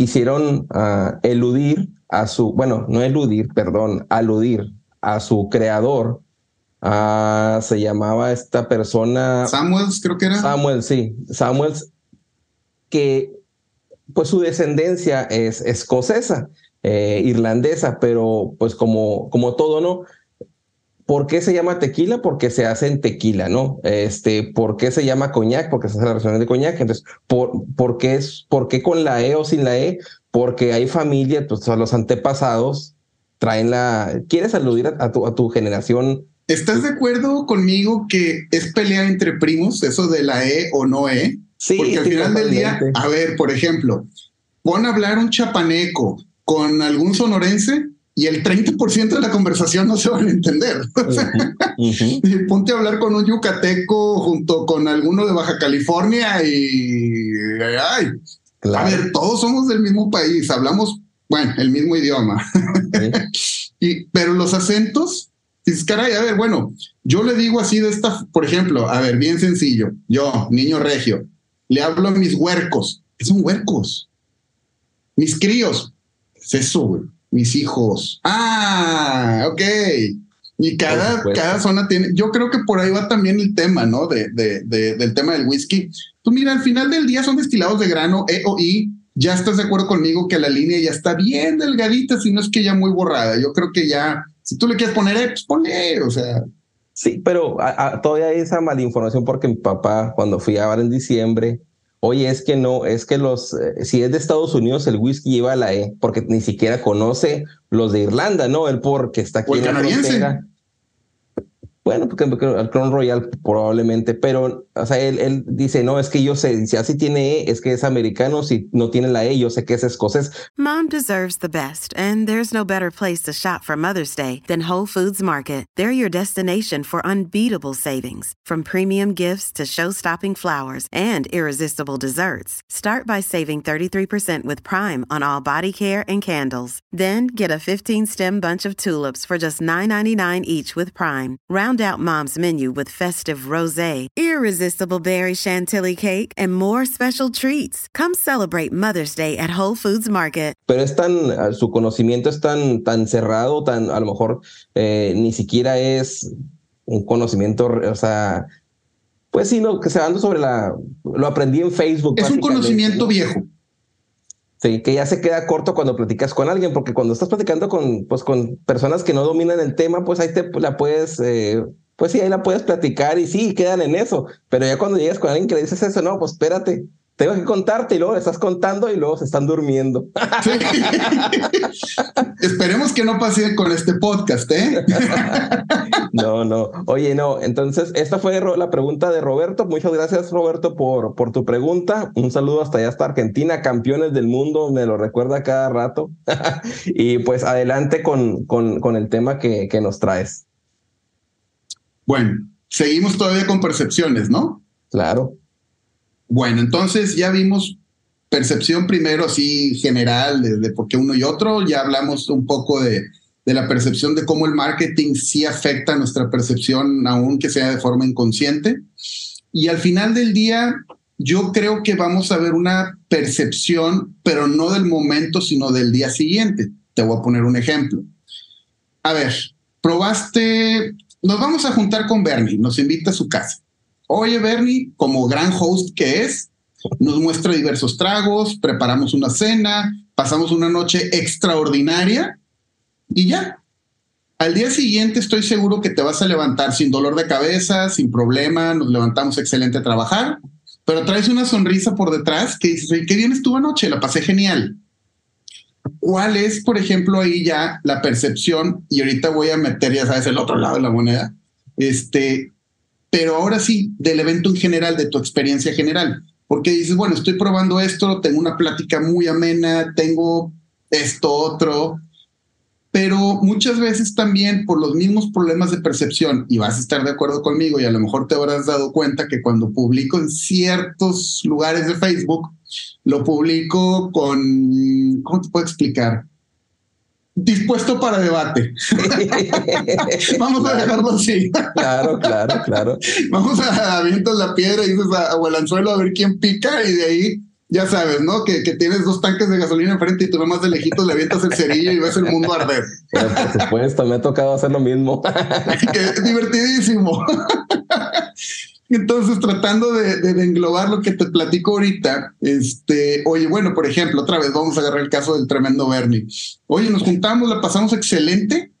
quisieron ah, eludir a su, bueno, no eludir, perdón, aludir a su creador. Ah, se llamaba esta persona. Samuels, creo que era. Samuel, sí. Samuels, que pues su descendencia es escocesa, eh, irlandesa, pero pues como, como todo, ¿no? ¿Por qué se llama tequila? Porque se hace en tequila, ¿no? Este, ¿por qué se llama coñac? Porque se hace la versión de coñac. Entonces, ¿por, por, qué es, ¿por qué con la E o sin la E? Porque hay familia, pues los antepasados traen la. ¿Quieres aludir a, tu, a tu generación? ¿Estás de acuerdo conmigo que es pelea entre primos, eso de la E o no E? Sí. Porque al final del día, a ver, por ejemplo, pon a hablar un chapaneco con algún sonorense y el 30% de la conversación no se van a entender. Ponte a hablar con un yucateco junto con alguno de Baja California y... Ay, A ver, todos somos del mismo país, hablamos, bueno, el mismo idioma. y, pero los acentos, dices, caray, a ver, bueno, yo le digo así de esta, por ejemplo, a ver, bien sencillo, yo, niño regio, le hablo a mis huercos, ¿qué son huercos? Mis críos, es eso, güey mis hijos. Ah, ok. Y cada, cada zona tiene, yo creo que por ahí va también el tema, ¿no? De, de, del tema del whisky. Tú mira, al final del día son destilados de grano, E o I. Ya estás de acuerdo conmigo que la línea ya está bien delgadita, si no es que ya muy borrada. Yo creo que ya, si tú le quieres poner E, pues ponle, o sea. Sí, pero todavía hay esa malinformación porque mi papá, cuando fui a ver en diciembre, Oye, es que no, es que los, eh, si es de Estados Unidos, el whisky lleva la E, porque ni siquiera conoce los de Irlanda, ¿no? El porque está aquí en la frontera. Bueno, porque, el Crown Royal probablemente, pero, o sea, él, él, dice, no, es que yo sé, si así tiene E, es que es americano, si no tiene la E, yo sé que es escocés. Mom deserves the best, and there's no better place to shop for Mother's Day than Whole Foods Market. They're your destination for unbeatable savings, from premium gifts to show-stopping flowers and irresistible desserts. Start by saving 33% with Prime on all body care and candles. Then get a 15-stem bunch of tulips for just $9.99 each with Prime. Round out mom's menu with festive rosé, irresistible berry chantilly cake, and more special treats. Come celebrate Mother's Day at Whole Foods Market. Pero es tan, ah, su conocimiento es tan, tan cerrado, tan, a lo mejor eh, ni siquiera es un conocimiento, o sea, pues sí, no, que se dando sobre la, lo aprendí en Facebook. Es un conocimiento viejo. Sí, que ya se queda corto cuando platicas con alguien, porque cuando estás platicando con, pues, con personas que no dominan el tema, pues ahí te la puedes, eh, pues sí, ahí la puedes platicar y sí, quedan en eso. Pero ya cuando llegas con alguien que le dices eso, no, pues espérate, tengo que contarte y luego estás contando y luego se están durmiendo. Esperemos que no pase con este podcast, ¿eh? no, no. Oye, no. Entonces, esta fue la pregunta de Roberto. Muchas gracias, Roberto, por, por tu pregunta. Un saludo hasta allá, hasta Argentina, campeones del mundo, me lo recuerda cada rato. y pues adelante con, con, con el tema que, que nos traes. Bueno, seguimos todavía con percepciones, ¿no? Claro. Bueno, entonces ya vimos percepción primero así general de, por qué uno y otro, ya hablamos un poco de, de, la percepción de cómo el marketing sí afecta nuestra percepción, aunque sea de forma inconsciente. Y al final del día, yo creo que vamos a ver una percepción, pero no del momento, sino del día siguiente. Te voy a poner un ejemplo. A ver, probaste, nos vamos a juntar con Bernie, nos invita a su casa Oye, Bernie, como gran host que es, nos muestra diversos tragos, preparamos una cena, pasamos una noche extraordinaria y ya. Al día siguiente estoy seguro que te vas a levantar sin dolor de cabeza, sin problema, nos levantamos excelente a trabajar, pero traes una sonrisa por detrás que dices, qué bien estuvo anoche, la pasé genial. ¿Cuál es, por ejemplo, ahí ya la percepción? Y ahorita voy a meter, ya sabes, el otro lado de la moneda. Este, pero ahora sí, del evento en general, de tu experiencia general. Porque dices, bueno, estoy probando esto, tengo una plática muy amena, tengo esto otro, pero muchas veces también por los mismos problemas de percepción, y vas a estar de acuerdo conmigo, y a lo mejor te habrás dado cuenta que cuando publico en ciertos lugares de Facebook, lo publico con, ¿cómo te puedo explicar? Dispuesto para debate. Vamos a dejarlo así. claro, claro, claro. Vamos a avientas la piedra y dices a, o el anzuelo a ver quién pica y de ahí ya sabes, ¿no? Que, que, tienes dos tanques de gasolina enfrente y tú nomás de lejitos le avientas el cerillo y ves el mundo arder. por supuesto, me ha tocado hacer lo mismo. que es divertidísimo. Entonces, tratando de, englobar lo que te platico ahorita, este, oye, bueno, por ejemplo, otra vez vamos a agarrar el caso del tremendo Bernie. Oye, nos juntamos, la pasamos excelente,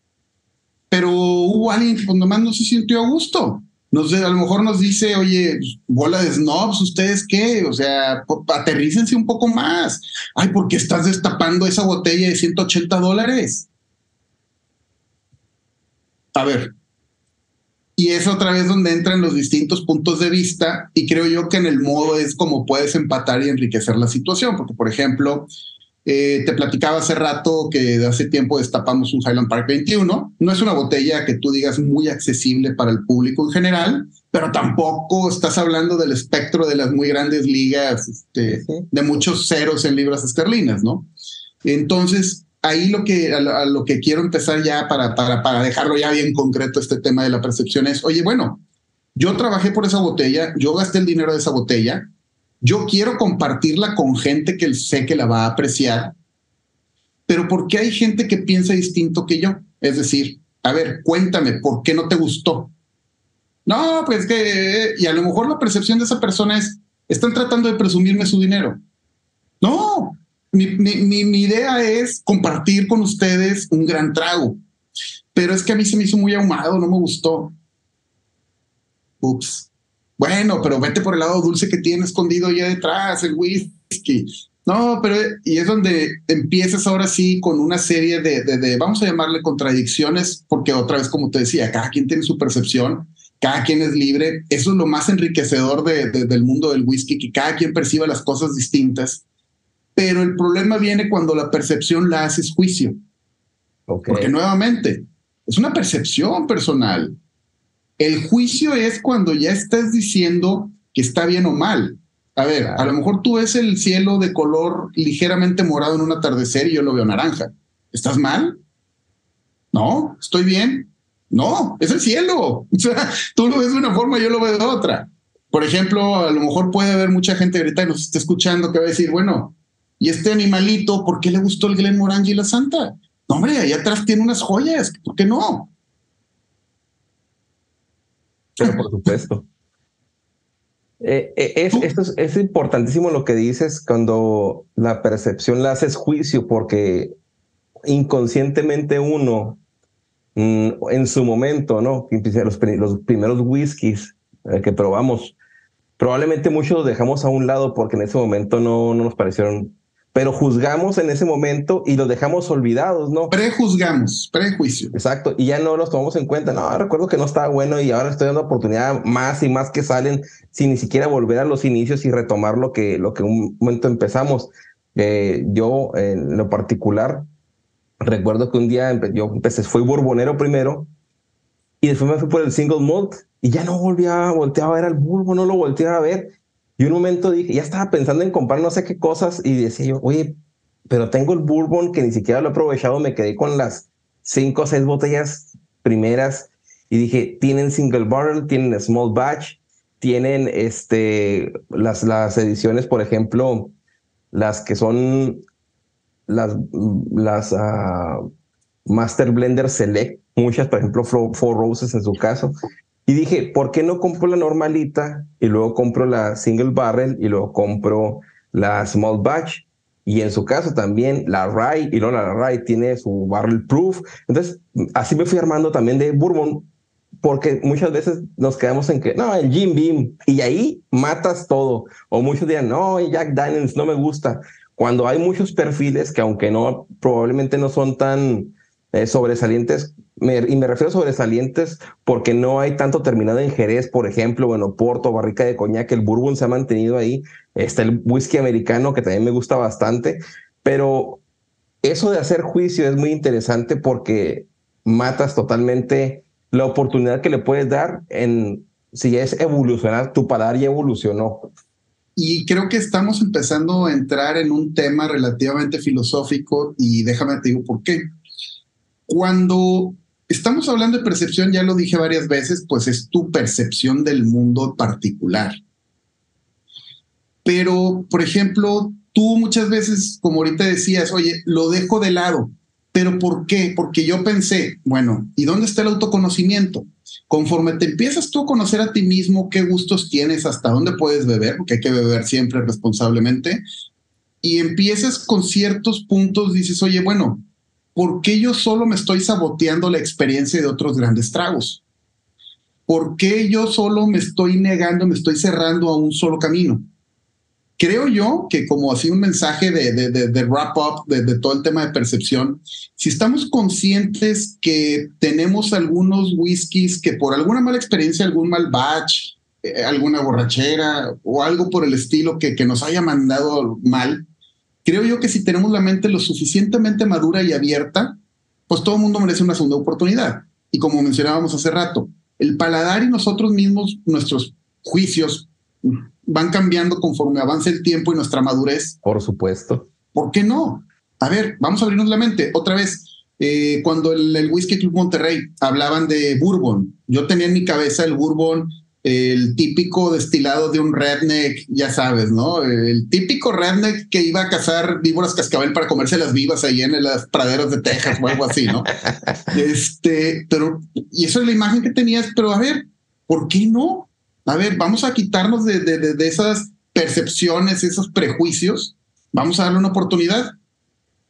pero hubo alguien que cuando más no se sintió a gusto. Nos, a lo mejor nos dice, oye, bola de snobs, ¿ustedes qué? O sea, aterrícense un poco más. Ay, ¿por qué estás destapando esa botella de 180 dólares? A ver, y es otra vez donde entran los distintos puntos de vista y creo yo que en el modo es como puedes empatar y enriquecer la situación, porque por ejemplo, eh, te platicaba hace rato que de hace tiempo destapamos un Highland Park 21. No es una botella que tú digas muy accesible para el público en general, pero tampoco estás hablando del espectro de las muy grandes ligas, este, de muchos ceros en libras esterlinas, ¿no? Entonces, ahí lo que, lo, que quiero empezar ya para, para, para dejarlo ya bien concreto este tema de la percepción es, oye, bueno, yo trabajé por esa botella, yo gasté el dinero de esa botella, yo quiero compartirla con gente que sé que la va a apreciar, pero ¿por qué hay gente que piensa distinto que yo? Es decir, a ver, cuéntame, ¿por qué no te gustó? No, pues que, y a lo mejor la percepción de esa persona es, están tratando de presumirme su dinero. No, mi, mi, idea es compartir con ustedes un gran trago, pero es que a mí se me hizo muy ahumado, no me gustó. Ups. Bueno, pero vete por el lado dulce que tiene escondido allá detrás, el whisky. No, pero y es donde empiezas ahora sí con una serie de, de, vamos a llamarle contradicciones, porque otra vez, como te decía, cada quien tiene su percepción, cada quien es libre. Eso es lo más enriquecedor de, del mundo del whisky, que cada quien perciba las cosas distintas pero el problema viene cuando la percepción la haces juicio. Porque nuevamente, es una percepción personal. El juicio es cuando ya estás diciendo que está bien o mal. A ver, a lo mejor tú ves el cielo de color ligeramente morado en un atardecer y yo lo veo naranja. ¿Estás mal? No, estoy bien. No, es el cielo. O sea, tú lo ves de una forma, yo lo veo de otra. Por ejemplo, a lo mejor puede haber mucha gente ahorita que nos esté escuchando que va a decir, bueno, y este animalito, ¿por qué le gustó el Glen Morangi y la Santa? No, hombre, ahí atrás tiene unas joyas, ¿por qué no? Pero por supuesto. Eh, eh, es, esto es, importantísimo lo que dices cuando la percepción la haces juicio, porque inconscientemente uno, mm, en su momento, ¿no? Los, los primeros whiskies eh, que probamos, probablemente muchos los dejamos a un lado porque en ese momento no, no nos parecieron pero juzgamos en ese momento y los dejamos olvidados, ¿no? Prejuzgamos, prejuicio. Exacto, y ya no los tomamos en cuenta. No, recuerdo que no estaba bueno y ahora estoy dando oportunidad más y más que salen sin ni siquiera volver a los inicios y retomar lo que, lo que un momento empezamos. Eh, yo, en lo particular, recuerdo que un día yo empecé, fui burbonero primero y después me fui por el single malt y ya no volví a voltear a ver al burbo, no lo volteé a ver y un momento dije, ya estaba pensando en comprar no sé qué cosas y decía yo, oye, pero tengo el bourbon que ni siquiera lo he aprovechado, me quedé con las cinco o seis botellas primeras y dije, tienen single barrel, tienen small batch, tienen este, las, las ediciones, por ejemplo, las que son las, las uh, Master Blender Select, muchas, por ejemplo, Four Roses en su caso, y dije, ¿por qué no compro la normalita y luego compro la single barrel y luego compro la small batch? Y en su caso también la rye, y luego la rye tiene su barrel proof. Entonces, así me fui armando también de bourbon, porque muchas veces nos quedamos en que, no, el Jim Beam, y ahí matas todo. O muchos dirán, no, Jack Daniels no me gusta. Cuando hay muchos perfiles que aunque no, probablemente no son tan eh, sobresalientes y me refiero sobresalientes porque no hay tanto terminado en Jerez, por ejemplo, bueno, Porto, barrica de coñac, el bourbon se ha mantenido ahí, está el whisky americano que también me gusta bastante, pero eso de hacer juicio es muy interesante porque matas totalmente la oportunidad que le puedes dar en si es evolucionar, tu paladar ya evolucionó. Y creo que estamos empezando a entrar en un tema relativamente filosófico y déjame te digo por qué. Cuando Estamos hablando de percepción, ya lo dije varias veces, pues es tu percepción del mundo particular. Pero, por ejemplo, tú muchas veces, como ahorita decías, oye, lo dejo de lado. ¿Pero por qué? Porque yo pensé, bueno, ¿y dónde está el autoconocimiento? Conforme te empiezas tú a conocer a ti mismo, qué gustos tienes, hasta dónde puedes beber, porque hay que beber siempre responsablemente, y empiezas con ciertos puntos, dices, oye, bueno, ¿por qué yo solo me estoy saboteando la experiencia de otros grandes tragos? ¿Por qué yo solo me estoy negando, me estoy cerrando a un solo camino? Creo yo que como así un mensaje de, de, de, wrap up de, todo el tema de percepción, si estamos conscientes que tenemos algunos whiskies que por alguna mala experiencia, algún mal batch, eh, alguna borrachera o algo por el estilo que, que nos haya mandado mal, creo yo que si tenemos la mente lo suficientemente madura y abierta, pues todo el mundo merece una segunda oportunidad. Y como mencionábamos hace rato, el paladar y nosotros mismos, nuestros juicios van cambiando conforme avanza el tiempo y nuestra madurez. Por supuesto. ¿Por qué no? A ver, vamos a abrirnos la mente. Otra vez, eh, cuando el, el, Whisky Club Monterrey hablaban de bourbon, yo tenía en mi cabeza el bourbon el típico destilado de un redneck, ya sabes, ¿no? El típico redneck que iba a cazar víboras cascabel para comerse las vivas ahí en las praderas de Texas o algo así, ¿no? este, pero, y eso es la imagen que tenías, pero a ver, ¿por qué no? A ver, vamos a quitarnos de, de, de esas percepciones, esos prejuicios, vamos a darle una oportunidad.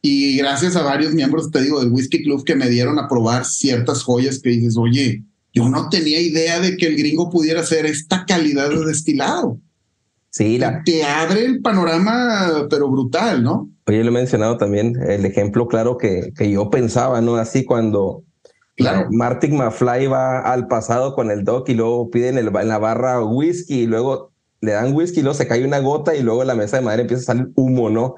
Y gracias a varios miembros, te digo, del Whisky Club que me dieron a probar ciertas joyas que dices, oye, yo no tenía idea de que el gringo pudiera hacer esta calidad de destilado. Sí, la... te abre el panorama, pero brutal, ¿no? Oye, lo he mencionado también, el ejemplo claro que, que yo pensaba, ¿no? Así cuando claro. Martin McFly va al pasado con el doc y luego piden el, en la barra whisky y luego le dan whisky y luego se cae una gota y luego en la mesa de madera empieza a salir humo, ¿no?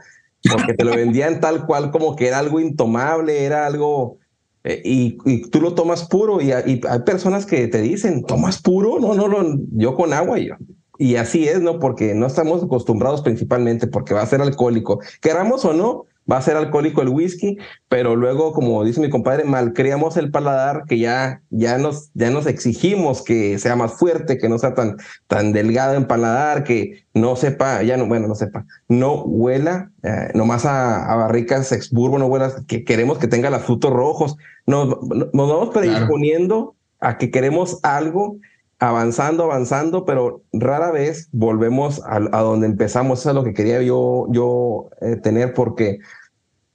Porque te lo vendían tal cual como que era algo intomable, era algo eh, y, tú lo tomas puro y, hay personas que te dicen, ¿tomas puro? No, no, no, yo con agua y yo. Y así es, ¿no? Porque no estamos acostumbrados principalmente porque va a ser alcohólico. Queramos o no, va a ser alcohólico el whisky, pero luego, como dice mi compadre, malcriamos el paladar que ya, ya, nos, ya nos exigimos que sea más fuerte, que no sea tan, tan delgado en paladar, que no sepa, ya no, bueno, no sepa, no huela eh, nomás a, a barricas ex no huela, que queremos que tenga los frutos rojos. Nos, nos vamos predisponiendo a que queremos algo avanzando, avanzando, pero rara vez volvemos a, donde empezamos. Eso es lo que quería yo, yo eh, tener, porque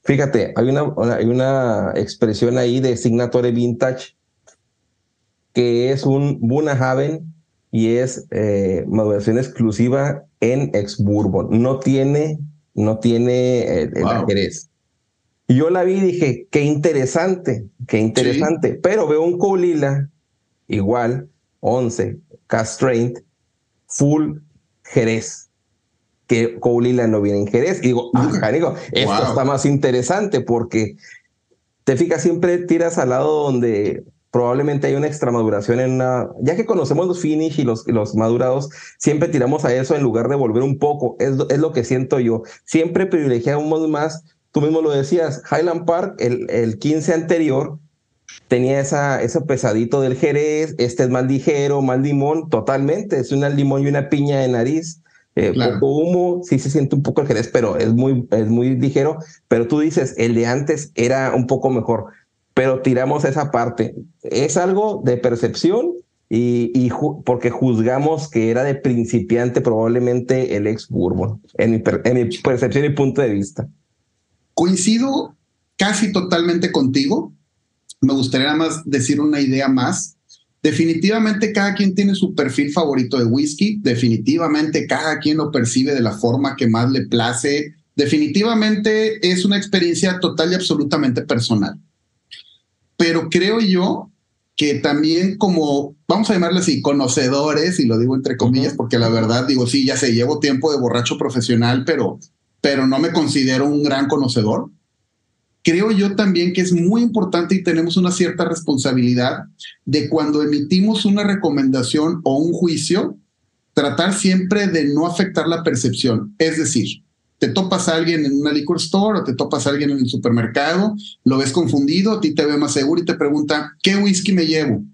fíjate, hay una, hay una expresión ahí de Signatore Vintage que es un Bunahaven y es eh, maduración exclusiva en ex bourbon. No tiene, no tiene el, Jerez. Y yo la vi y dije, qué interesante, qué interesante. Pero veo un colila igual 11, Castraint, Full Jerez, que Coulila no viene en Jerez. Y digo, ah, canigo, esto está más interesante porque te fijas, siempre tiras al lado donde probablemente hay una extra maduración en una. Ya que conocemos los finish y los, los madurados, siempre tiramos a eso en lugar de volver un poco. Es, es lo que siento yo. Siempre privilegiamos más. Tú mismo lo decías, Highland Park, el, el 15 anterior, tenía esa, ese pesadito del Jerez, este es más ligero, más limón, totalmente, es una limón y una piña de nariz, eh, poco humo, sí se siente un poco el Jerez, pero es muy, es muy ligero, pero tú dices, el de antes era un poco mejor, pero tiramos esa parte, es algo de percepción y, y porque juzgamos que era de principiante probablemente el ex Bourbon, en mi, en mi percepción y punto de vista. Coincido casi totalmente contigo. Me gustaría nada más decir una idea más. Definitivamente cada quien tiene su perfil favorito de whisky, definitivamente cada quien lo percibe de la forma que más le place, definitivamente es una experiencia total y absolutamente personal. Pero creo yo que también como, vamos a llamarle así, conocedores, y lo digo entre comillas, porque la verdad digo, sí, ya sé, llevo tiempo de borracho profesional, pero, pero no me considero un gran conocedor creo yo también que es muy importante y tenemos una cierta responsabilidad de cuando emitimos una recomendación o un juicio, tratar siempre de no afectar la percepción. Es decir, te topas a alguien en una liquor store o te topas a alguien en el supermercado, lo ves confundido, a ti te ve más seguro y te pregunta, ¿qué whisky me llevo?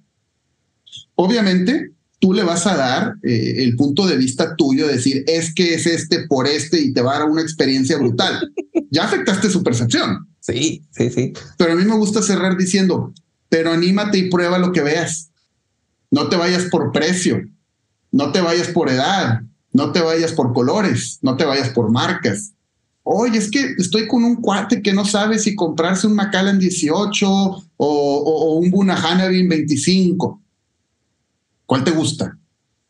Obviamente, tú le vas a dar eh, el punto de vista tuyo, decir, es que es este por este y te va a dar una experiencia brutal. ya afectaste su percepción. Sí, sí, sí. Pero a mí me gusta cerrar diciendo, pero anímate y prueba lo que veas. No te vayas por precio, no te vayas por edad, no te vayas por colores, no te vayas por marcas. Oye, es que estoy con un cuate que no sabe si comprarse un Macallan 18 o, o, un Bunahanabi 25. ¿Cuál te gusta?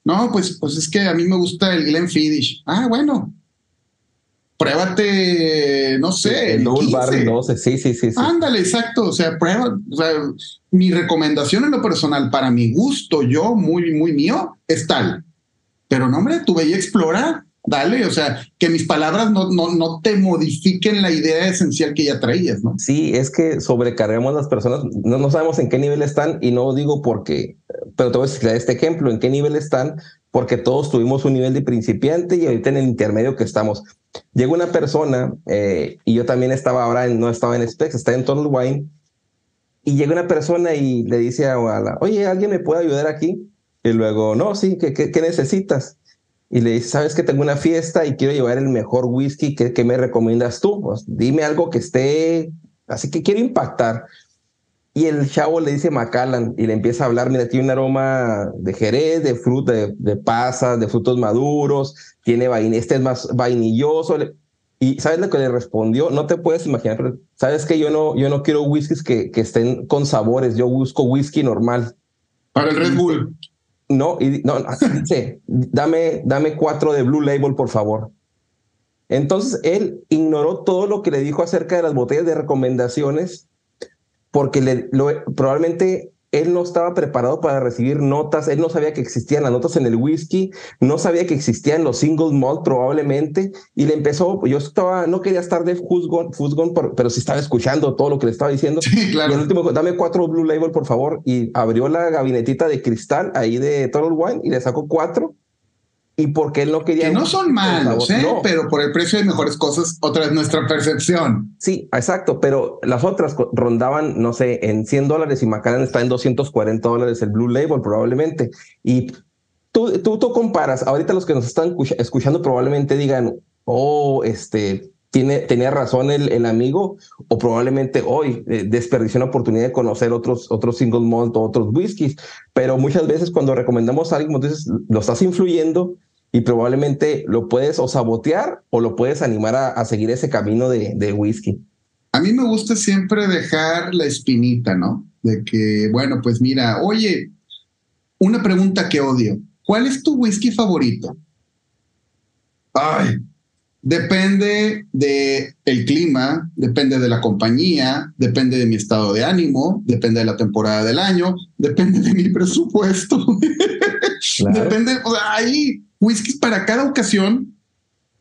No, pues, pues es que a mí me gusta el Glenfiddich. Ah, bueno. Pruébate, no sé. El, el Bar 12, sí, sí, sí, sí. Ándale, exacto. O sea, prueba. O sea, mi recomendación en lo personal, para mi gusto, yo, muy, muy mío, es tal. Pero no, hombre, tú veía explorar dale, o sea, que mis palabras no, no, no te modifiquen la idea esencial que ya traías, ¿no? Sí, es que sobrecargamos las personas, no, no sabemos en qué nivel están y no digo porque, pero te voy a este ejemplo, en qué nivel están, porque todos tuvimos un nivel de principiante y ahorita en el intermedio que estamos. Llega una persona, eh, y yo también estaba ahora, no estaba en Specs, estaba en Total Wine, y llega una persona y le dice a la, oye, ¿alguien me puede ayudar aquí? Y luego, no, sí, ¿qué, qué, qué necesitas? Y le dice, sabes que tengo una fiesta y quiero llevar el mejor whisky, ¿qué, me recomiendas tú? Pues, dime algo que esté, así que quiero impactar. Y el chavo le dice Macallan y le empieza a hablar, mira, tiene un aroma de jerez, de fruta, de, de pasas, de frutos maduros, tiene vainilla, este es más vainilloso. Y ¿sabes lo que le respondió? No te puedes imaginar, pero sabes que yo no, yo no quiero whiskies que, que estén con sabores, yo busco whisky normal. Para el Red Bull. No, y no, dice, dame, cuatro de Blue Label, por favor. Entonces él ignoró todo lo que le dijo acerca de las botellas de recomendaciones, porque le, probablemente él no estaba preparado para recibir notas, él no sabía que existían las notas en el whisky, no sabía que existían los single malt probablemente, y le empezó, yo estaba, no quería estar de Fusgon, pero sí estaba escuchando todo lo que le estaba diciendo. Sí, claro. Y el último, dame cuatro Blue Label, por favor, y abrió la gabinetita de cristal ahí de Total Wine y le sacó cuatro, y porque él no quería. Que no son malos, ¿eh? pero por el precio de mejores cosas, otra es nuestra percepción. Sí, exacto, pero las otras rondaban, no sé, en 100 dólares y Macallan está en 240 dólares el Blue Label probablemente. Y tú, tú, tú comparas, ahorita los que nos están escuchando probablemente digan, oh, este, tiene, tenía razón el, amigo, o probablemente hoy eh, desperdició una oportunidad de conocer otros, otros single malt o otros whiskies, pero muchas veces cuando recomendamos a alguien, dices, lo estás influyendo y probablemente lo puedes o sabotear o lo puedes animar a, a seguir ese camino de, de whisky. A mí me gusta siempre dejar la espinita, ¿no? De que, bueno, pues mira, oye, una pregunta que odio. ¿Cuál es tu whisky favorito? Ay, Depende de el clima, depende de la compañía, depende de mi estado de ánimo, depende de la temporada del año, depende de mi presupuesto. Depende, o sea, hay whiskies para cada ocasión,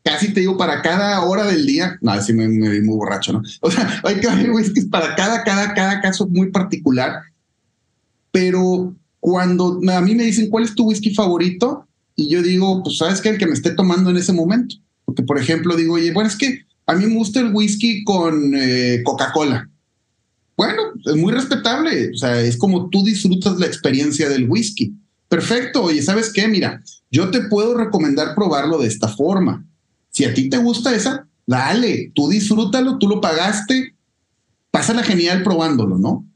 casi te digo para cada hora del día. No, así me, me vi muy borracho, ¿no? O sea, hay, hay whiskies para cada, cada, cada caso muy particular. Pero cuando a mí me dicen cuál es tu whisky favorito, y yo digo, pues sabes que el que me esté tomando en ese momento. Porque, por ejemplo, digo, oye, bueno, es que a mí me gusta el whisky con eh, Coca-Cola. Bueno, es muy respetable. O sea, es como tú disfrutas la experiencia del whisky. Perfecto. Oye, ¿sabes qué? Mira, yo te puedo recomendar probarlo de esta forma. Si a ti te gusta esa, dale, tú disfrútalo, tú lo pagaste, pásala genial probándolo, ¿no?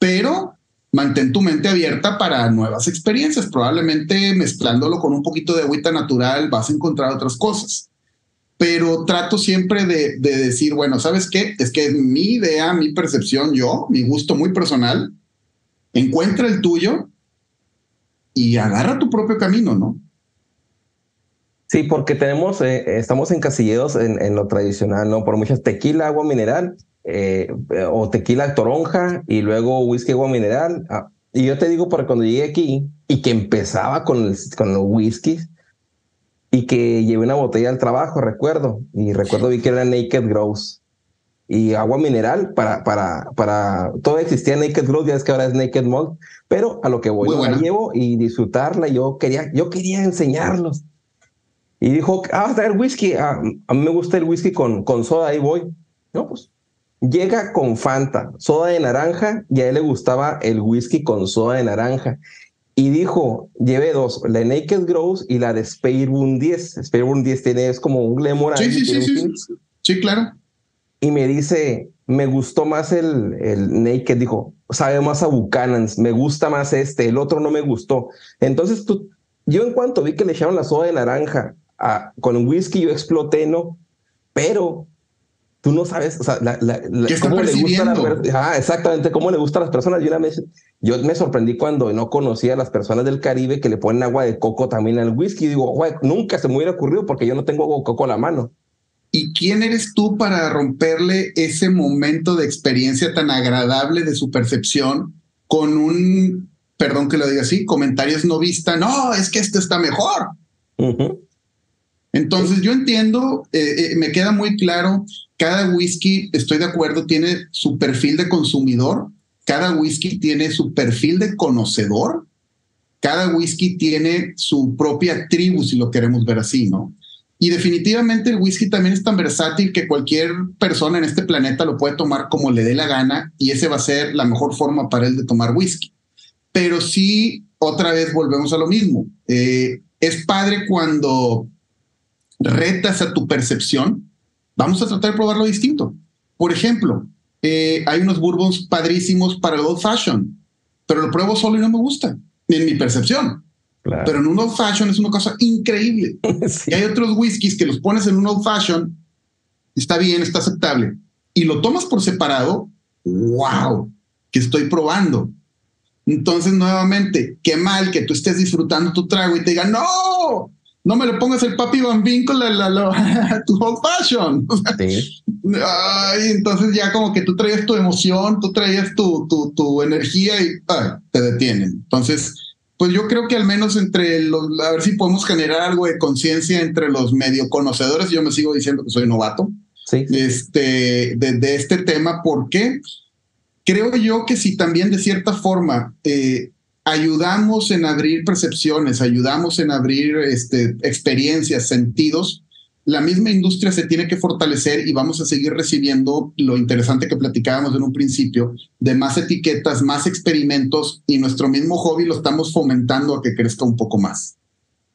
Pero mantén tu mente abierta para nuevas experiencias. Probablemente mezclándolo con un poquito de agüita natural vas a encontrar otras cosas pero trato siempre de, decir, bueno, ¿sabes qué? Es que mi idea, mi percepción, yo, mi gusto muy personal, encuentra el tuyo y agarra tu propio camino, ¿no? Sí, porque tenemos, eh, estamos encasillados en, en, lo tradicional, ¿no? Por muchas tequila, agua mineral, eh, o tequila toronja y luego whisky, agua mineral. Ah, y yo te digo, porque cuando llegué aquí y que empezaba con, con los whiskies, y que llevé una botella al trabajo, recuerdo, y recuerdo vi que era Naked Grows y agua mineral para, para, para, todo existía Naked Grows, ya es que ahora es Naked Malt, pero a lo que voy, yo la llevo y disfrutarla, yo quería, yo quería enseñarlos. Y dijo, ah, vas a traer whisky, ah, a mí me gusta el whisky con, con soda, ahí voy. No, pues llega con Fanta, soda de naranja, y a él le gustaba el whisky con soda de naranja. Y dijo, llevé dos, la Naked Grows y la de Spayburn 10. Spayburn 10 tiene, es como un Glenmorangie. Sí, sí, sí, sí, sí, claro. Y me dice, me gustó más el, el Naked, dijo, sabe más a Buchanan's, me gusta más este, el otro no me gustó. Entonces, tú, yo en cuanto vi que le echaron la soda de naranja a, con whisky, yo exploté, ¿no? Pero tú no sabes, o sea, la, la, cómo le gusta ah, exactamente, cómo le gusta a las personas. Yo, me sorprendí cuando no conocía a las personas del Caribe que le ponen agua de coco también al whisky. Digo, güey, nunca se me hubiera ocurrido porque yo no tengo agua de coco a la mano. ¿Y quién eres tú para romperle ese momento de experiencia tan agradable de su percepción con un, perdón que lo diga así, comentarios no vista? No, es que esto está mejor. Entonces yo entiendo, eh, eh, me queda muy claro cada whisky, estoy de acuerdo, tiene su perfil de consumidor, cada whisky tiene su perfil de conocedor, cada whisky tiene su propia tribu, si lo queremos ver así, ¿no? Y definitivamente el whisky también es tan versátil que cualquier persona en este planeta lo puede tomar como le dé la gana y ese va a ser la mejor forma para él de tomar whisky. Pero sí, otra vez volvemos a lo mismo. Eh, es padre cuando retas a tu percepción Vamos a tratar de probarlo distinto. Por ejemplo, eh, hay unos bourbons padrísimos para el old fashion, pero lo pruebo solo y no me gusta, en mi percepción. Pero en un old fashion es una cosa increíble. Y hay otros whiskies que los pones en un old fashion, está bien, está aceptable. Y lo tomas por separado, wow, que estoy probando. Entonces, nuevamente, qué mal que tú estés disfrutando tu trago y te digan, no, no me le pongas el papi bambín con la, la, tu old fashion. Ay, entonces ya como que tú traías tu emoción, tú traías tu, tu, tu energía y te detienen. Entonces, pues yo creo que al menos entre los, a ver si podemos generar algo de conciencia entre los medio conocedores. Yo me sigo diciendo que soy novato. Sí. Este, de, de este tema, porque creo yo que si también de cierta forma eh, ayudamos en abrir percepciones, ayudamos en abrir este, experiencias, sentidos, la misma industria se tiene que fortalecer y vamos a seguir recibiendo lo interesante que platicábamos en un principio, de más etiquetas, más experimentos y nuestro mismo hobby lo estamos fomentando a que crezca un poco más.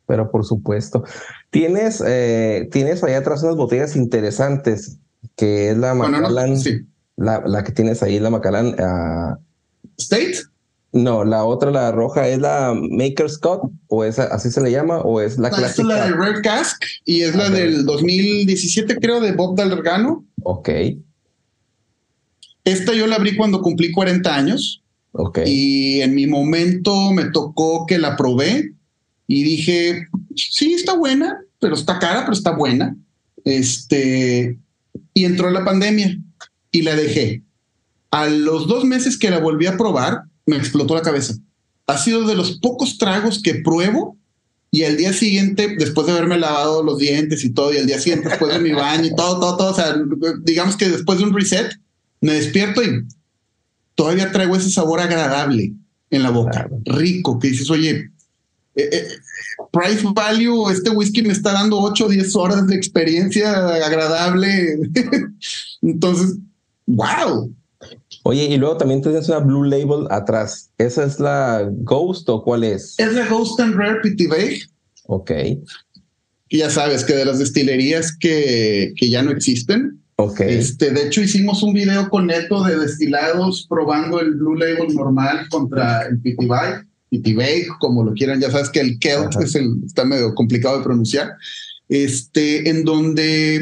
Pero por supuesto, tienes, eh, tienes allá atrás unas botellas interesantes, que es la Macallan, la, la, que tienes ahí, la Macallan. Ah, State. No, la otra, la roja, es la Maker's Cut, o es así se le llama, o es la clásica. es la de Red Cask y es la del 2017, creo, de Bob Dalgargano. Ok. Esta yo la abrí cuando cumplí 40 años. Ok. Y en mi momento me tocó que la probé y dije, sí, está buena, pero está cara, pero está buena. Este, y entró la pandemia y la dejé. A los dos meses que la volví a probar, me explotó la cabeza. Ha sido de los pocos tragos que pruebo y el día siguiente, después de haberme lavado los dientes y todo, y el día siguiente después de mi baño y todo, todo, todo, o sea, digamos que después de un reset, me despierto y todavía traigo ese sabor agradable en la boca, rico, que dices, oye, eh, eh, price value, este whisky me está dando 8 o 10 horas de experiencia agradable. Entonces, wow, Oye, y luego también tienes una Blue Label atrás. ¿Esa es la Ghost o cuál es? Es la Ghost and Rare Bay. Ok. Y ya sabes que de las destilerías que, que ya no existen. Ok. Este, de hecho, hicimos un video con Neto de destilados probando el Blue Label normal contra el. Petit Bay, como lo quieran, ya sabes que el Kelt es el, está medio complicado de pronunciar. Este, en donde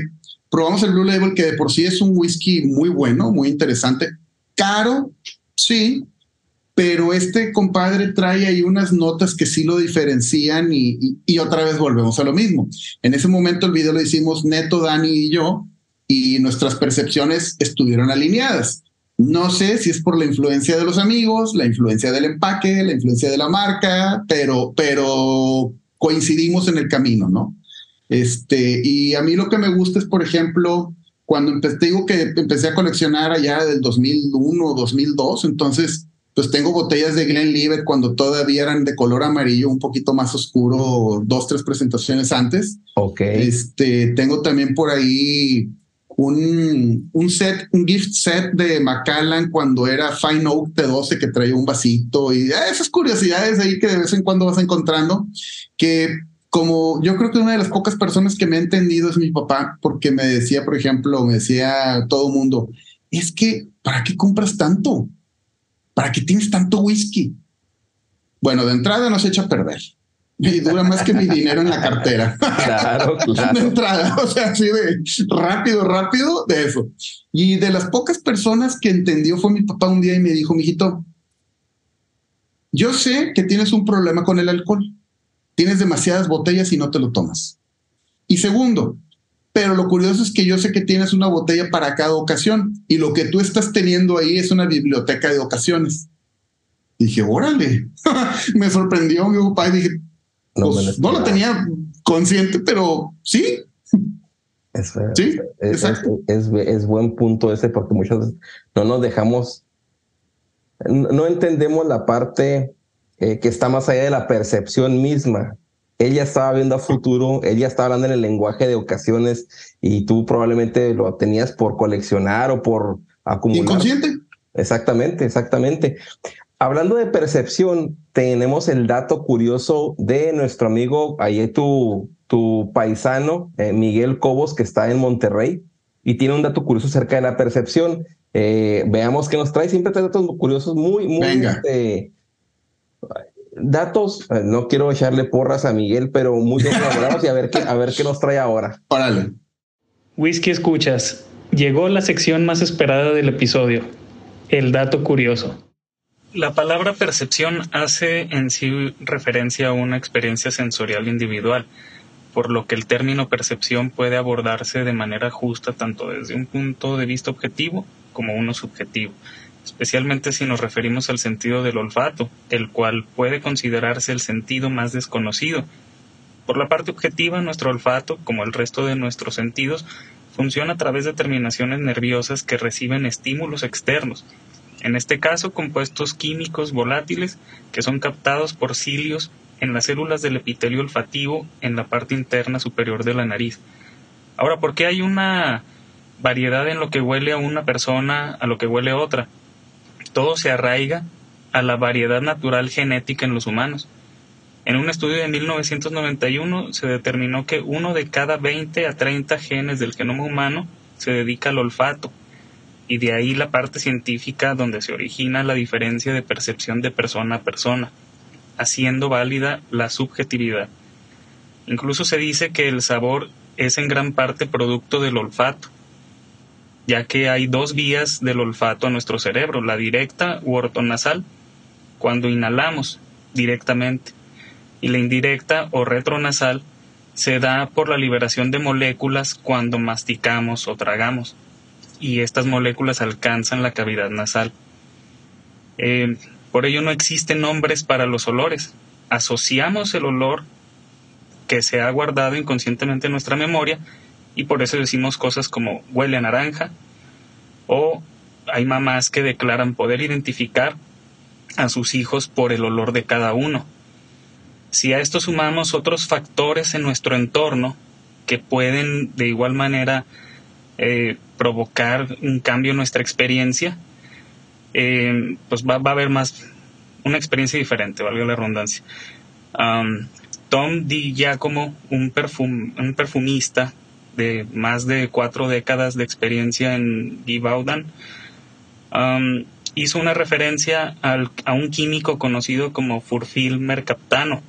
probamos el Blue Label, que de por sí es un whisky muy bueno, muy interesante, caro, sí, pero este compadre trae ahí unas notas que sí lo diferencian y, otra vez volvemos a lo mismo. En ese momento el video lo hicimos Neto, Dani y yo y nuestras percepciones estuvieron alineadas. No sé si es por la influencia de los amigos, la influencia del empaque, la influencia de la marca, pero, pero coincidimos en el camino, ¿no? Este, y a mí lo que me gusta es, por ejemplo, cuando empecé, digo que empecé a coleccionar allá del 2001 o 2002, entonces pues tengo botellas de Glenlivet cuando todavía eran de color amarillo, un poquito más oscuro, dos, tres presentaciones antes. Ok. Este, tengo también por ahí un, un set, un gift set de Macallan cuando era Fine Oak T12 que traía un vasito y esas curiosidades ahí que de vez en cuando vas encontrando que como yo creo que una de las pocas personas que me ha entendido es mi papá, porque me decía, por ejemplo, me decía todo mundo, es que, ¿para qué compras tanto? ¿Para qué tienes tanto whisky? Bueno, de entrada nos echa a perder. Y dura más que mi dinero en la cartera. Claro, claro. De entrada, o sea, así de rápido, rápido, de eso. Y de las pocas personas que entendió fue mi papá un día y me dijo, mijito, yo sé que tienes un problema con el alcohol tienes demasiadas botellas y no te lo tomas. Y segundo, pero lo curioso es que yo sé que tienes una botella para cada ocasión y lo que tú estás teniendo ahí es una biblioteca de ocasiones. dije, órale, me sorprendió mi papá y dije, no, pues, lo tenía consciente, pero sí. Es, sí, es, es, buen punto ese porque muchos no nos dejamos, no entendemos la parte eh, que está más allá de la percepción misma. Ella estaba viendo a futuro, ella estaba hablando en el lenguaje de ocasiones y tú probablemente lo tenías por coleccionar o por acumular. Inconsciente. Exactamente, exactamente. Hablando de percepción, tenemos el dato curioso de nuestro amigo, ahí tu, tu paisano, eh, Miguel Cobos, que está en Monterrey, y tiene un dato curioso acerca de la percepción. Eh, veamos qué nos trae. Siempre trae datos curiosos muy, muy, este, datos, eh, no quiero echarle porras a Miguel, pero muy bien y a ver qué, a ver qué nos trae ahora. Órale. Whisky escuchas. Llegó la sección más esperada del episodio, el dato curioso. La palabra percepción hace en sí referencia a una experiencia sensorial individual, por lo que el término percepción puede abordarse de manera justa tanto desde un punto de vista objetivo como uno subjetivo especialmente si nos referimos al sentido del olfato, el cual puede considerarse el sentido más desconocido. Por la parte objetiva, nuestro olfato, como el resto de nuestros sentidos, funciona a través de terminaciones nerviosas que reciben estímulos externos, en este caso compuestos químicos volátiles que son captados por cilios en las células del epitelio olfativo en la parte interna superior de la nariz. Ahora, ¿por qué hay una variedad en lo que huele a una persona a lo que huele a otra? Todo se arraiga a la variedad natural genética en los humanos. En un estudio de 1991 se determinó que uno de cada 20 a 30 genes del genoma humano se dedica al olfato, y de ahí la parte científica donde se origina la diferencia de percepción de persona a persona, haciendo válida la subjetividad. Incluso se dice que el sabor es en gran parte producto del olfato, ya que hay dos vías del olfato a nuestro cerebro, la directa u ortonasal, cuando inhalamos directamente, y la indirecta o retronasal se da por la liberación de moléculas cuando masticamos o tragamos, y estas moléculas alcanzan la cavidad nasal. Eh, por ello no existen nombres para los olores. Asociamos el olor que se ha guardado inconscientemente en nuestra memoria y por eso decimos cosas como huele a naranja o hay mamás que declaran poder identificar a sus hijos por el olor de cada uno. Si a esto sumamos otros factores en nuestro entorno que pueden de igual manera eh, provocar un cambio en nuestra experiencia, eh, pues va, a haber más una experiencia diferente, valga la redundancia. Tom Di Giacomo, un, un perfumista de más de cuatro décadas de experiencia en Givaudan, um, hizo una referencia a un químico conocido como furfil mercaptano,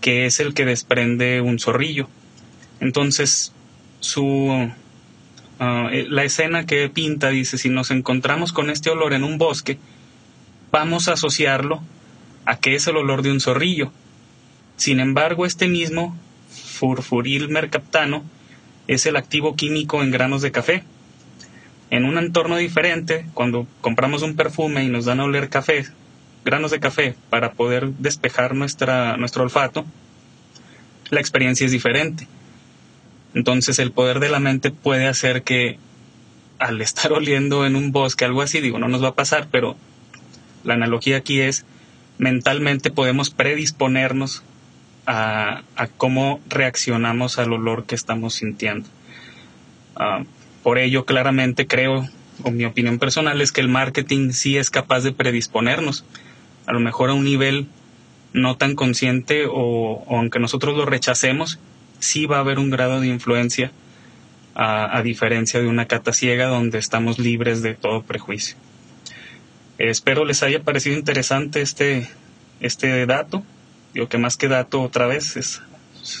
que es el que desprende un zorrillo. Entonces, su, uh, eh, la escena que pinta dice, si nos encontramos con este olor en un bosque, vamos a asociarlo a que es el olor de un zorrillo. Sin embargo, este mismo furfuril mercaptano es el activo químico en granos de café. En un entorno diferente, cuando compramos un perfume y nos dan a oler café, granos de café, para poder despejar nuestra, nuestro olfato, la experiencia es diferente. Entonces el poder de la mente puede hacer que al estar oliendo en un bosque, algo así, digo, no nos va a pasar, pero la analogía aquí es, mentalmente podemos predisponernos a, cómo reaccionamos al olor que estamos sintiendo. Ah, por ello, claramente creo, o mi opinión personal es que el marketing sí es capaz de predisponernos, a lo mejor a un nivel no tan consciente o, aunque nosotros lo rechacemos, sí va a haber un grado de influencia a, diferencia de una cata ciega donde estamos libres de todo prejuicio. espero les haya parecido interesante este, este dato. Digo que más que dato otra vez es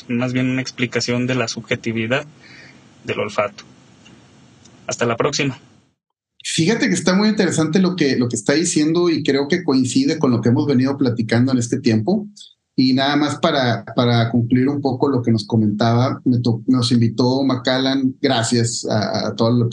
más bien una explicación de la subjetividad del olfato. Hasta la próxima. Fíjate que está muy interesante lo que, lo que está diciendo y creo que coincide con lo que hemos venido platicando en este tiempo. Y nada más para, para concluir un poco lo que nos comentaba, nos invitó Macallan, gracias a, todos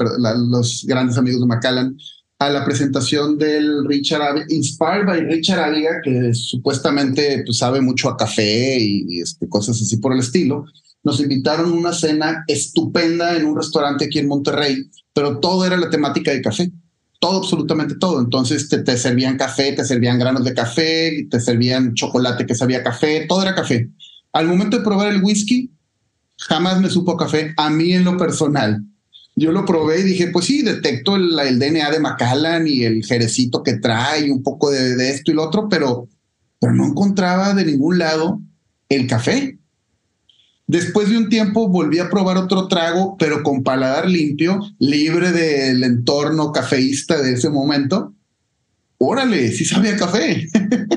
los grandes amigos de Macallan, a la presentación del Richard Inspired by Richard Aviga, que supuestamente pues, sabe mucho a café y, este, cosas así por el estilo. Nos invitaron a una cena estupenda en un restaurante aquí en Monterrey, pero todo era la temática de café todo, absolutamente todo. Entonces te, te, servían café, te servían granos de café, te servían chocolate que sabía café, todo era café. Al momento de probar el whisky, jamás me supo café, a mí en lo personal. Yo lo probé y dije, pues sí, detecto el, DNA de Macallan y el jerecito que trae, un poco de, de esto y lo otro, pero, pero no encontraba de ningún lado el café. Después de un tiempo volví a probar otro trago, pero con paladar limpio, libre del entorno cafeísta de ese momento. Órale, sí sabía café.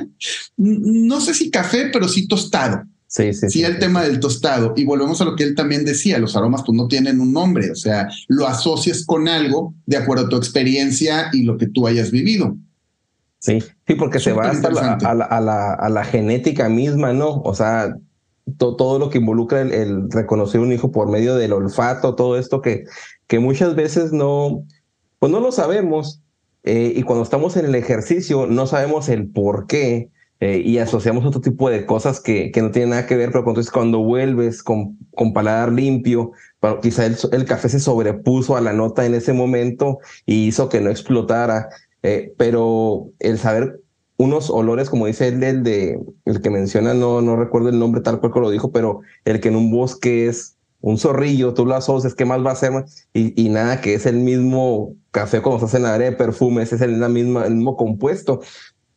no sé si café, pero sí tostado. Sí, sí, sí, el tema del tostado. Y volvemos a lo que él también decía, los aromas pues no tienen un nombre, o sea, lo asocias con algo de acuerdo a tu experiencia y lo que tú hayas vivido. Sí, sí, porque se va hasta a, la, a la genética misma, ¿no? O sea, todo lo que involucra el, reconocer un hijo por medio del olfato, todo esto que, que muchas veces no, pues no lo sabemos. Eh, y cuando estamos en el ejercicio no sabemos el por qué eh, y asociamos otro tipo de cosas que, que no tienen nada que ver, pero entonces cuando vuelves con, con paladar limpio, bueno, quizá el, el, café se sobrepuso a la nota en ese momento y hizo que no explotara, eh, pero el saber unos olores, como dice el de el que menciona, no, no recuerdo el nombre tal cual que lo dijo, pero el que en un bosque es un zorrillo, tú lo asocias, ¿qué más va a ser? Y, y nada, que es el mismo café como se hace en la área de perfumes, es el, la misma, el mismo compuesto.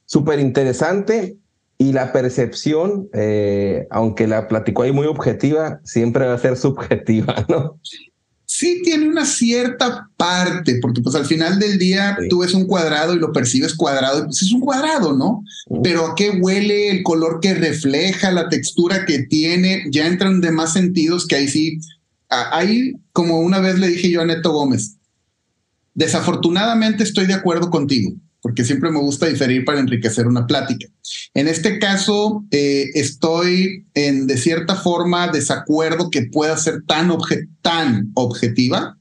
Súper interesante. Y la percepción, eh, aunque la platicó ahí muy objetiva, siempre va a ser subjetiva, ¿no? sí tiene una cierta parte, porque pues al final del día tú ves un cuadrado y lo percibes cuadrado, pues es un cuadrado, ¿no? Pero a qué huele, el color que refleja, la textura que tiene, ya entran de más sentidos que ahí sí, ahí como una vez le dije yo a Neto Gómez, desafortunadamente estoy de acuerdo contigo porque siempre me gusta diferir para enriquecer una plática. En este caso, eh, estoy en, de cierta forma, desacuerdo que pueda ser tan, tan objetiva.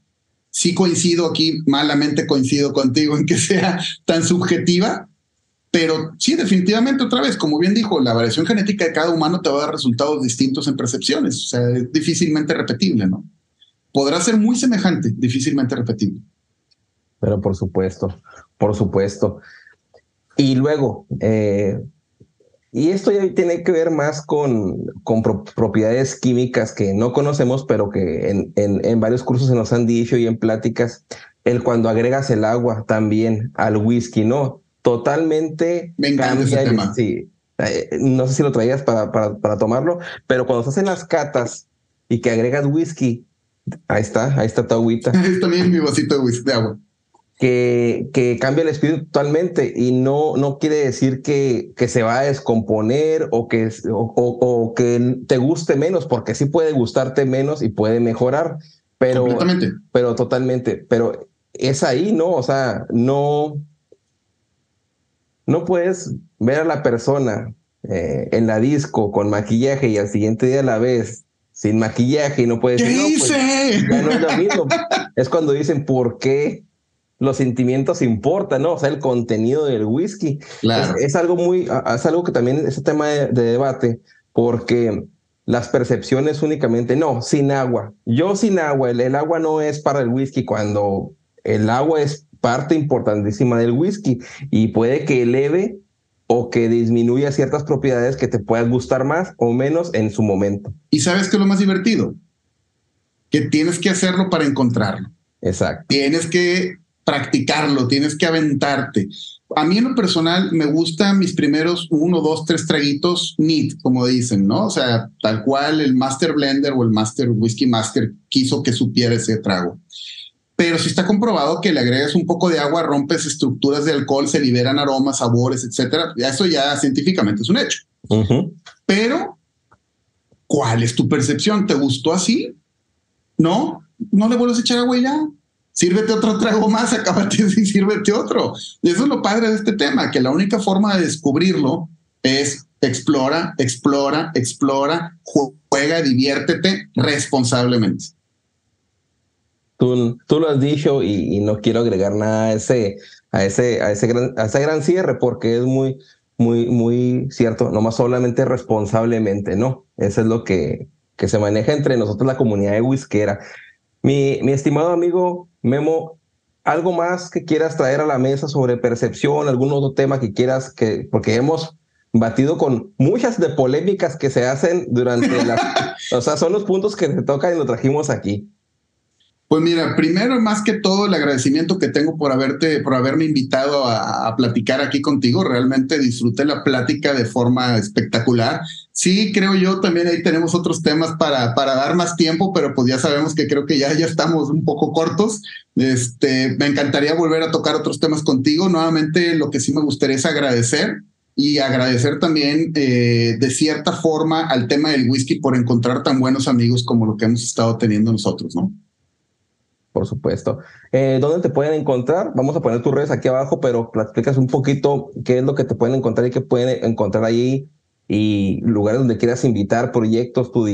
Sí coincido aquí, malamente coincido contigo en que sea tan subjetiva, pero sí, definitivamente otra vez, como bien dijo, la variación genética de cada humano te va a dar resultados distintos en percepciones, o sea, es difícilmente repetible, ¿no? Podrá ser muy semejante, difícilmente repetible. Pero por supuesto, por supuesto. Y luego, eh, y esto ya tiene que ver más con, con propiedades químicas que no conocemos, pero que en, en, en, varios cursos se nos han dicho y en pláticas, el cuando agregas el agua también al whisky, ¿no? Totalmente Me encanta ese tema. Sí, eh, no sé si lo traías para, para, para tomarlo, pero cuando se hacen las catas y que agregas whisky, ahí está, ahí está tu agüita. Ahí también mi vasito de, whisky, de agua que, que cambia el espíritu totalmente y no, no quiere decir que, que se va a descomponer o que, o, o, que te guste menos, porque sí puede gustarte menos y puede mejorar, pero totalmente. pero totalmente, pero es ahí, ¿no? O sea, no, no puedes ver a la persona eh, en la disco con maquillaje y al siguiente día la ves sin maquillaje y no puedes decir, no, pues, ya no es lo mismo. es cuando dicen, ¿por qué? Los sentimientos importan, ¿no? O sea, el contenido del whisky. Claro. Es, algo muy, es algo que también es un tema de, debate, porque las percepciones únicamente, no, sin agua. Yo sin agua, el, agua no es para el whisky cuando el agua es parte importantísima del whisky y puede que eleve o que disminuya ciertas propiedades que te puedan gustar más o menos en su momento. ¿Y sabes qué es lo más divertido? Que tienes que hacerlo para encontrarlo. Exacto. Tienes que practicarlo, tienes que aventarte. A mí en lo personal me gustan mis primeros uno, dos, tres traguitos neat, como dicen, ¿no? O sea, tal cual el Master Blender o el Master Whisky Master quiso que supiera ese trago. Pero si está comprobado que le agregas un poco de agua, rompes estructuras de alcohol, se liberan aromas, sabores, etcétera. Eso ya científicamente es un hecho. Pero, ¿cuál es tu percepción? ¿Te gustó así? ¿No? ¿No le vuelves a echar agua ya? Sírvete otro trago más, acábate y sírvete otro. Y eso es lo padre de este tema, que la única forma de descubrirlo es explora, explora, explora, juega, diviértete responsablemente. Tú, lo has dicho y, no quiero agregar nada a ese, a ese, a ese gran, a ese gran cierre porque es muy, muy, muy cierto, nomás solamente responsablemente, ¿no? Eso es lo que, que se maneja entre nosotros la comunidad de whiskera. Mi estimado amigo Memo, ¿algo más que quieras traer a la mesa sobre percepción, algún otro tema que quieras que, porque hemos batido con muchas de polémicas que se hacen durante la, o sea, son los puntos que te tocan y lo trajimos aquí. Pues mira, primero más que todo el agradecimiento que tengo por haberte, por haberme invitado a, platicar aquí contigo. Realmente disfruté la plática de forma espectacular. Sí, creo yo también ahí tenemos otros temas para, para dar más tiempo, pero pues ya sabemos que creo que ya, ya estamos un poco cortos. Este, me encantaría volver a tocar otros temas contigo. Nuevamente, lo que sí me gustaría es agradecer y agradecer también eh, de cierta forma al tema del whisky por encontrar tan buenos amigos como lo que hemos estado teniendo nosotros, ¿no? Por supuesto. Eh, ¿Dónde te pueden encontrar? Vamos a poner tus redes aquí abajo, pero platicas un poquito qué es lo que te pueden encontrar y qué pueden encontrar ahí y lugares donde quieras invitar, proyectos, tu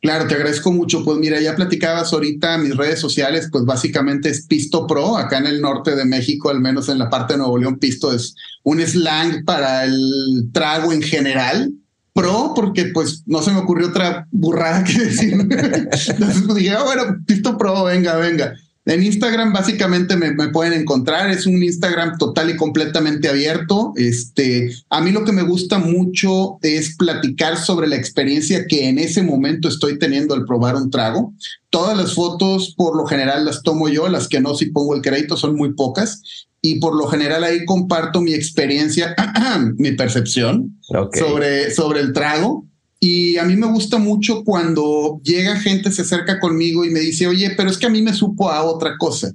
Claro, te agradezco mucho. Pues mira, ya platicabas ahorita mis redes sociales, pues básicamente es Pisto Pro, acá en el norte de México, al menos en la parte de Nuevo León, Pisto es un slang para el trago en general pro porque pues no se me ocurrió otra burrada que decir. Entonces pues, dije, ah, bueno, listo pro, venga, venga. En Instagram básicamente me, pueden encontrar, es un Instagram total y completamente abierto. Este, a mí lo que me gusta mucho es platicar sobre la experiencia que en ese momento estoy teniendo al probar un trago. Todas las fotos por lo general las tomo yo, las que no si pongo el crédito son muy pocas y por lo general ahí comparto mi experiencia, mi percepción sobre, sobre el trago. Y a mí me gusta mucho cuando llega gente, se acerca conmigo y me dice, oye, pero es que a mí me supo a otra cosa.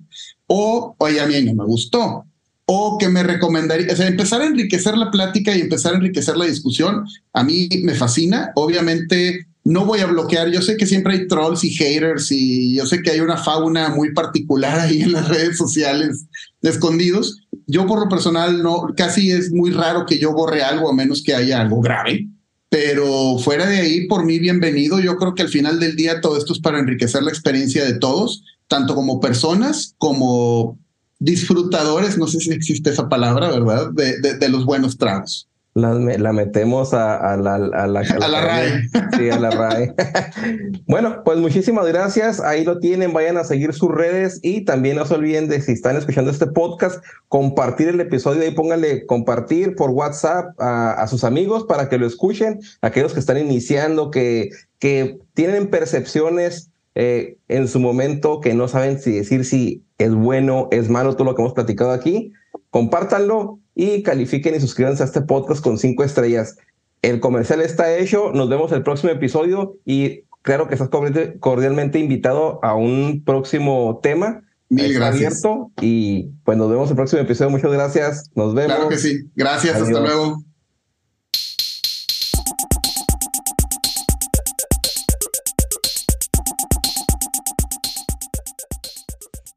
O, oye, a mí no me gustó. O que me recomendaría, o sea, empezar a enriquecer la plática y empezar a enriquecer la discusión, a mí me fascina. Obviamente no voy a bloquear. Yo sé que siempre hay trolls y haters y yo sé que hay una fauna muy particular ahí en las redes sociales escondidos. Yo por lo personal no, casi es muy raro que yo borre algo a menos que haya algo grave. Pero fuera de ahí, por mí, bienvenido. Yo creo que al final del día todo esto es para enriquecer la experiencia de todos, tanto como personas como disfrutadores, no sé si existe esa palabra, ¿verdad? De, de los buenos tragos la, metemos a, la, a, la, RAE. Sí, a la RAE. bueno, pues muchísimas gracias. Ahí lo tienen. Vayan a seguir sus redes y también no se olviden de si están escuchando este podcast, compartir el episodio. Ahí pónganle compartir por WhatsApp a, sus amigos para que lo escuchen. Aquellos que están iniciando, que, que tienen percepciones eh, en su momento que no saben si decir si es bueno, es malo, todo lo que hemos platicado aquí. Compártanlo y califiquen y suscríbanse a este podcast con cinco estrellas. El comercial está hecho, nos vemos el próximo episodio y claro que estás cordialmente invitado a un próximo tema. Mil gracias. y pues nos vemos el próximo episodio. Muchas gracias. Nos vemos. Claro que sí. Gracias. Hasta luego.